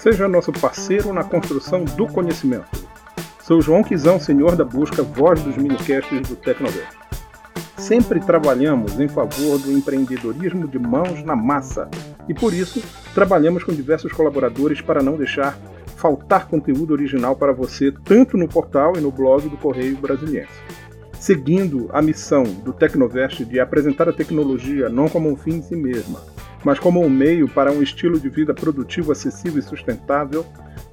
Seja nosso parceiro na construção do conhecimento. Sou João Quizão, senhor da busca, voz dos minicasts do Tecnoverso. Sempre trabalhamos em favor do empreendedorismo de mãos na massa e por isso trabalhamos com diversos colaboradores para não deixar faltar conteúdo original para você, tanto no portal e no blog do Correio Brasiliense. Seguindo a missão do Tecnovest de apresentar a tecnologia não como um fim em si mesma, mas como um meio para um estilo de vida produtivo, acessível e sustentável,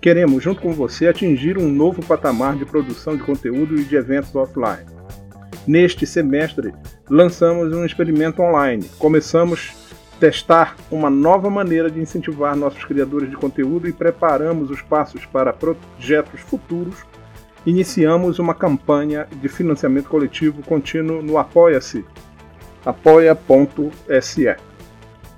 queremos, junto com você, atingir um novo patamar de produção de conteúdo e de eventos offline. Neste semestre, lançamos um experimento online. Começamos testar uma nova maneira de incentivar nossos criadores de conteúdo e preparamos os passos para projetos futuros, iniciamos uma campanha de financiamento coletivo contínuo no Apoia-se, apoia.se.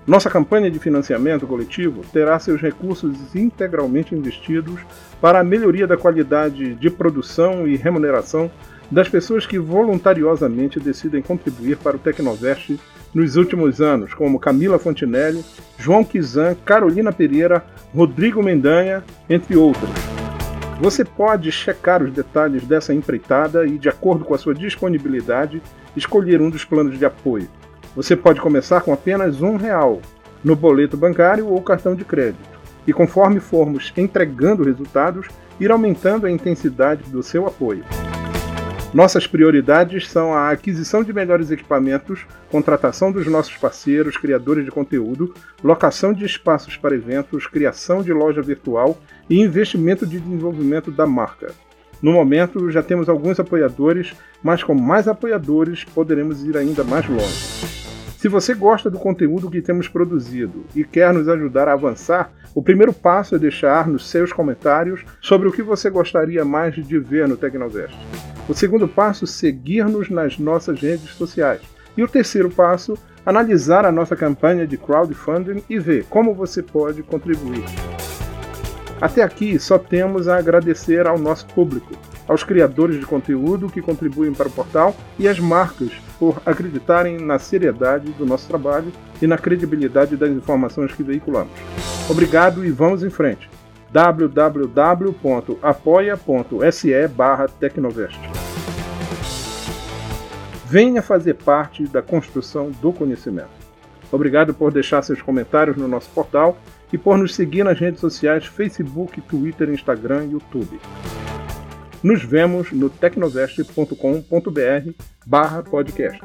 Nossa campanha de financiamento coletivo terá seus recursos integralmente investidos para a melhoria da qualidade de produção e remuneração das pessoas que voluntariosamente decidem contribuir para o Tecnovest nos últimos anos, como Camila Fontinelli, João Kizan, Carolina Pereira, Rodrigo Mendanha, entre outros. Você pode checar os detalhes dessa empreitada e, de acordo com a sua disponibilidade, escolher um dos planos de apoio. Você pode começar com apenas um real no boleto bancário ou cartão de crédito, e conforme formos entregando resultados, ir aumentando a intensidade do seu apoio. Nossas prioridades são a aquisição de melhores equipamentos, contratação dos nossos parceiros, criadores de conteúdo, locação de espaços para eventos, criação de loja virtual e investimento de desenvolvimento da marca. No momento, já temos alguns apoiadores, mas com mais apoiadores poderemos ir ainda mais longe. Se você gosta do conteúdo que temos produzido e quer nos ajudar a avançar, o primeiro passo é deixar nos seus comentários sobre o que você gostaria mais de ver no Tecnovest. O segundo passo, seguir-nos nas nossas redes sociais. E o terceiro passo, analisar a nossa campanha de crowdfunding e ver como você pode contribuir. Até aqui só temos a agradecer ao nosso público, aos criadores de conteúdo que contribuem para o portal e às marcas por acreditarem na seriedade do nosso trabalho e na credibilidade das informações que veiculamos. Obrigado e vamos em frente www.apoia.se barra Tecnovest. Venha fazer parte da construção do conhecimento. Obrigado por deixar seus comentários no nosso portal e por nos seguir nas redes sociais Facebook, Twitter, Instagram e YouTube. Nos vemos no tecnovest.com.br barra podcast.